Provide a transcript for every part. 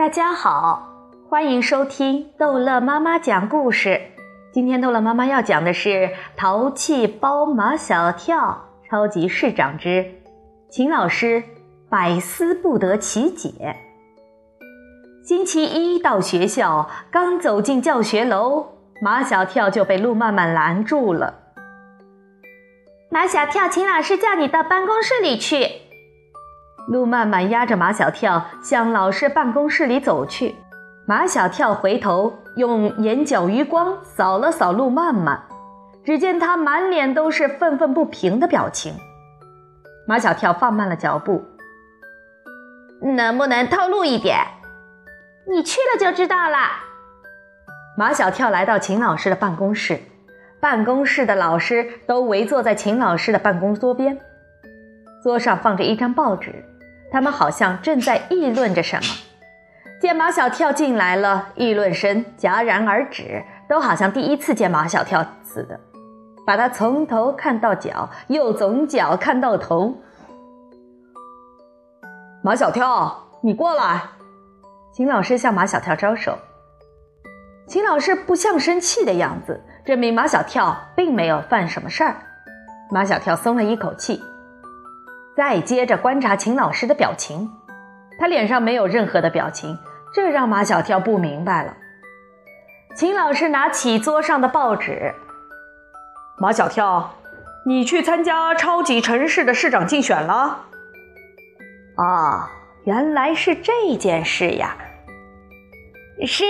大家好，欢迎收听逗乐妈妈讲故事。今天逗乐妈妈要讲的是《淘气包马小跳超级市长之秦老师百思不得其解》。星期一到学校，刚走进教学楼，马小跳就被路曼曼拦住了。马小跳，秦老师叫你到办公室里去。路曼曼压着马小跳向老师办公室里走去。马小跳回头用眼角余光扫了扫路曼曼，只见他满脸都是愤愤不平的表情。马小跳放慢了脚步，能不能透露一点？你去了就知道了。马小跳来到秦老师的办公室。办公室的老师都围坐在秦老师的办公桌边，桌上放着一张报纸，他们好像正在议论着什么。见马小跳进来了，议论声戛然而止，都好像第一次见马小跳似的，把他从头看到脚，又从脚看到头。马小跳，你过来！秦老师向马小跳招手。秦老师不像生气的样子。证明马小跳并没有犯什么事儿，马小跳松了一口气，再接着观察秦老师的表情，他脸上没有任何的表情，这让马小跳不明白了。秦老师拿起桌上的报纸，马小跳，你去参加超级城市的市长竞选了？啊，原来是这件事呀！是。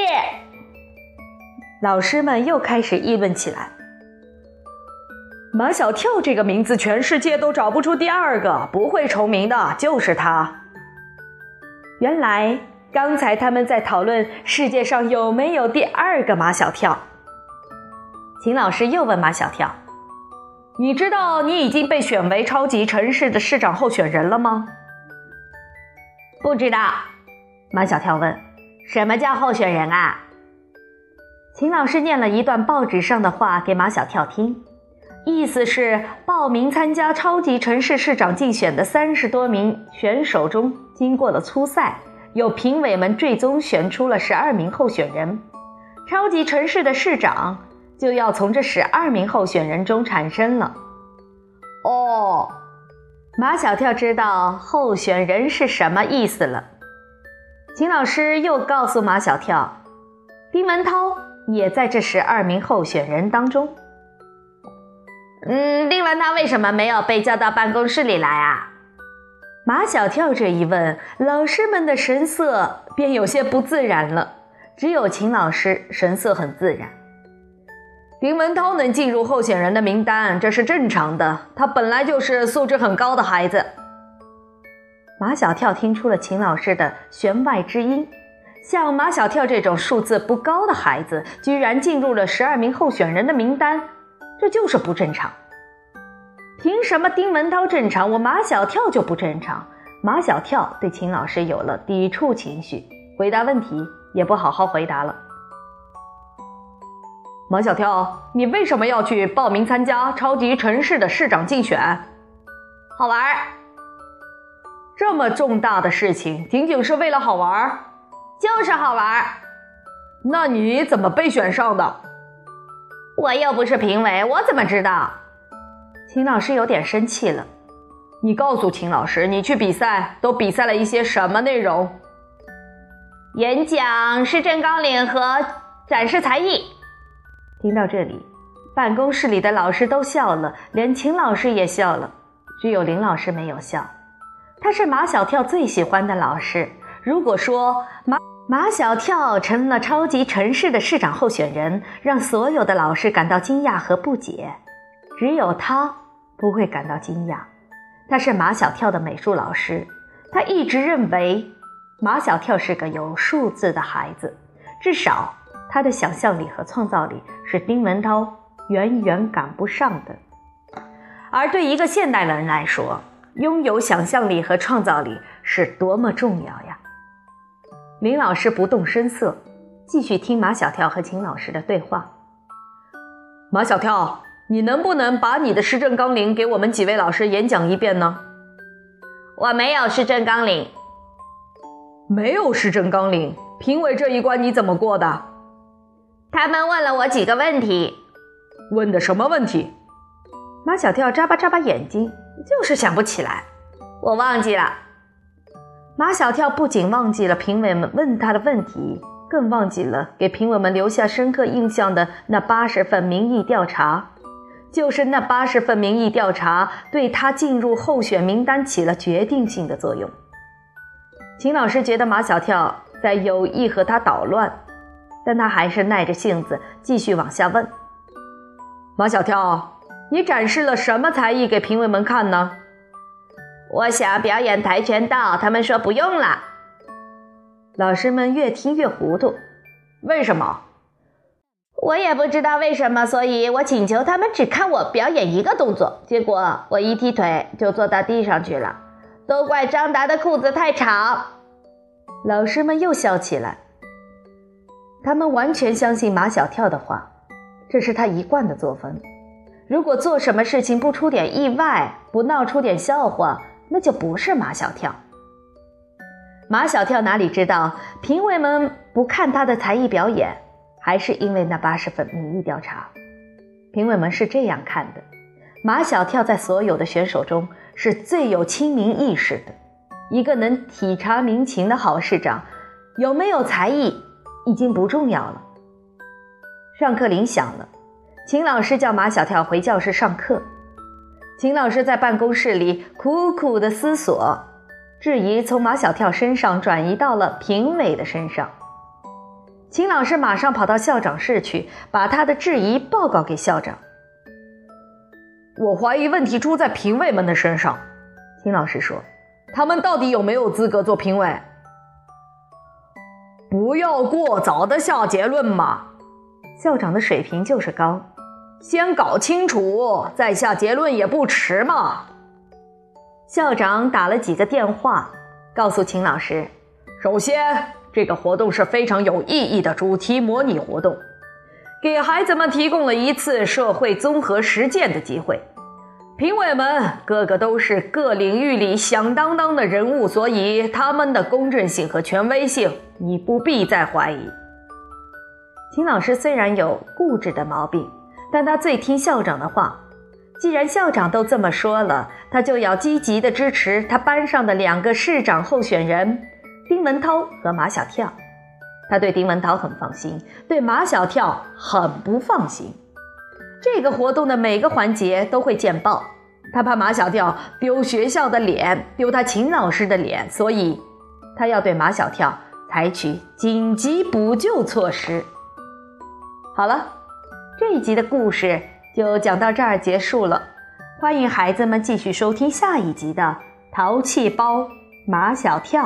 老师们又开始议论起来。马小跳这个名字，全世界都找不出第二个，不会重名的，就是他。原来刚才他们在讨论世界上有没有第二个马小跳。秦老师又问马小跳：“你知道你已经被选为超级城市的市长候选人了吗？”“不知道。”马小跳问：“什么叫候选人啊？”秦老师念了一段报纸上的话给马小跳听，意思是报名参加超级城市市长竞选的三十多名选手中，经过了初赛，有评委们最终选出了十二名候选人，超级城市的市长就要从这十二名候选人中产生了。哦，马小跳知道候选人是什么意思了。秦老师又告诉马小跳，丁文涛。也在这十二名候选人当中。嗯，丁文涛为什么没有被叫到办公室里来啊？马小跳这一问，老师们的神色便有些不自然了。只有秦老师神色很自然。丁文涛能进入候选人的名单，这是正常的。他本来就是素质很高的孩子。马小跳听出了秦老师的弦外之音。像马小跳这种数字不高的孩子，居然进入了十二名候选人的名单，这就是不正常。凭什么丁文涛正常，我马小跳就不正常？马小跳对秦老师有了抵触情绪，回答问题也不好好回答了。马小跳，你为什么要去报名参加超级城市的市长竞选？好玩儿。这么重大的事情，仅仅是为了好玩儿？就是好玩儿，那你怎么被选上的？我又不是评委，我怎么知道？秦老师有点生气了。你告诉秦老师，你去比赛都比赛了一些什么内容？演讲、市政纲领和展示才艺。听到这里，办公室里的老师都笑了，连秦老师也笑了，只有林老师没有笑。他是马小跳最喜欢的老师。如果说马马小跳成了超级城市的市长候选人，让所有的老师感到惊讶和不解，只有他不会感到惊讶。他是马小跳的美术老师，他一直认为马小跳是个有数字的孩子，至少他的想象力和创造力是丁文涛远远赶不上的。而对一个现代人来说，拥有想象力和创造力是多么重要呀！林老师不动声色，继续听马小跳和秦老师的对话。马小跳，你能不能把你的施政纲领给我们几位老师演讲一遍呢？我没有施政纲领。没有施政纲领，评委这一关你怎么过的？他们问了我几个问题。问的什么问题？马小跳眨巴眨巴眼睛，就是想不起来。我忘记了。马小跳不仅忘记了评委们问他的问题，更忘记了给评委们留下深刻印象的那八十份民意调查。就是那八十份民意调查，对他进入候选名单起了决定性的作用。秦老师觉得马小跳在有意和他捣乱，但他还是耐着性子继续往下问：“马小跳，你展示了什么才艺给评委们看呢？”我想表演跆拳道，他们说不用了。老师们越听越糊涂，为什么？我也不知道为什么，所以我请求他们只看我表演一个动作。结果我一踢腿就坐到地上去了，都怪张达的裤子太长。老师们又笑起来。他们完全相信马小跳的话，这是他一贯的作风。如果做什么事情不出点意外，不闹出点笑话。那就不是马小跳。马小跳哪里知道，评委们不看他的才艺表演，还是因为那八十份民意调查。评委们是这样看的：马小跳在所有的选手中是最有亲民意识的，一个能体察民情的好市长，有没有才艺已经不重要了。上课铃响了，秦老师叫马小跳回教室上课。秦老师在办公室里苦苦的思索，质疑从马小跳身上转移到了评委的身上。秦老师马上跑到校长室去，把他的质疑报告给校长。我怀疑问题出在评委们的身上。秦老师说：“他们到底有没有资格做评委？”不要过早的下结论嘛。校长的水平就是高。先搞清楚，再下结论也不迟嘛。校长打了几个电话，告诉秦老师：首先，这个活动是非常有意义的主题模拟活动，给孩子们提供了一次社会综合实践的机会。评委们个个都是各领域里响当当的人物，所以他们的公正性和权威性，你不必再怀疑。秦老师虽然有固执的毛病。但他最听校长的话，既然校长都这么说了，他就要积极的支持他班上的两个市长候选人丁文涛和马小跳。他对丁文涛很放心，对马小跳很不放心。这个活动的每个环节都会见报，他怕马小跳丢学校的脸，丢他秦老师的脸，所以他要对马小跳采取紧急补救措施。好了。这一集的故事就讲到这儿结束了，欢迎孩子们继续收听下一集的《淘气包马小跳》。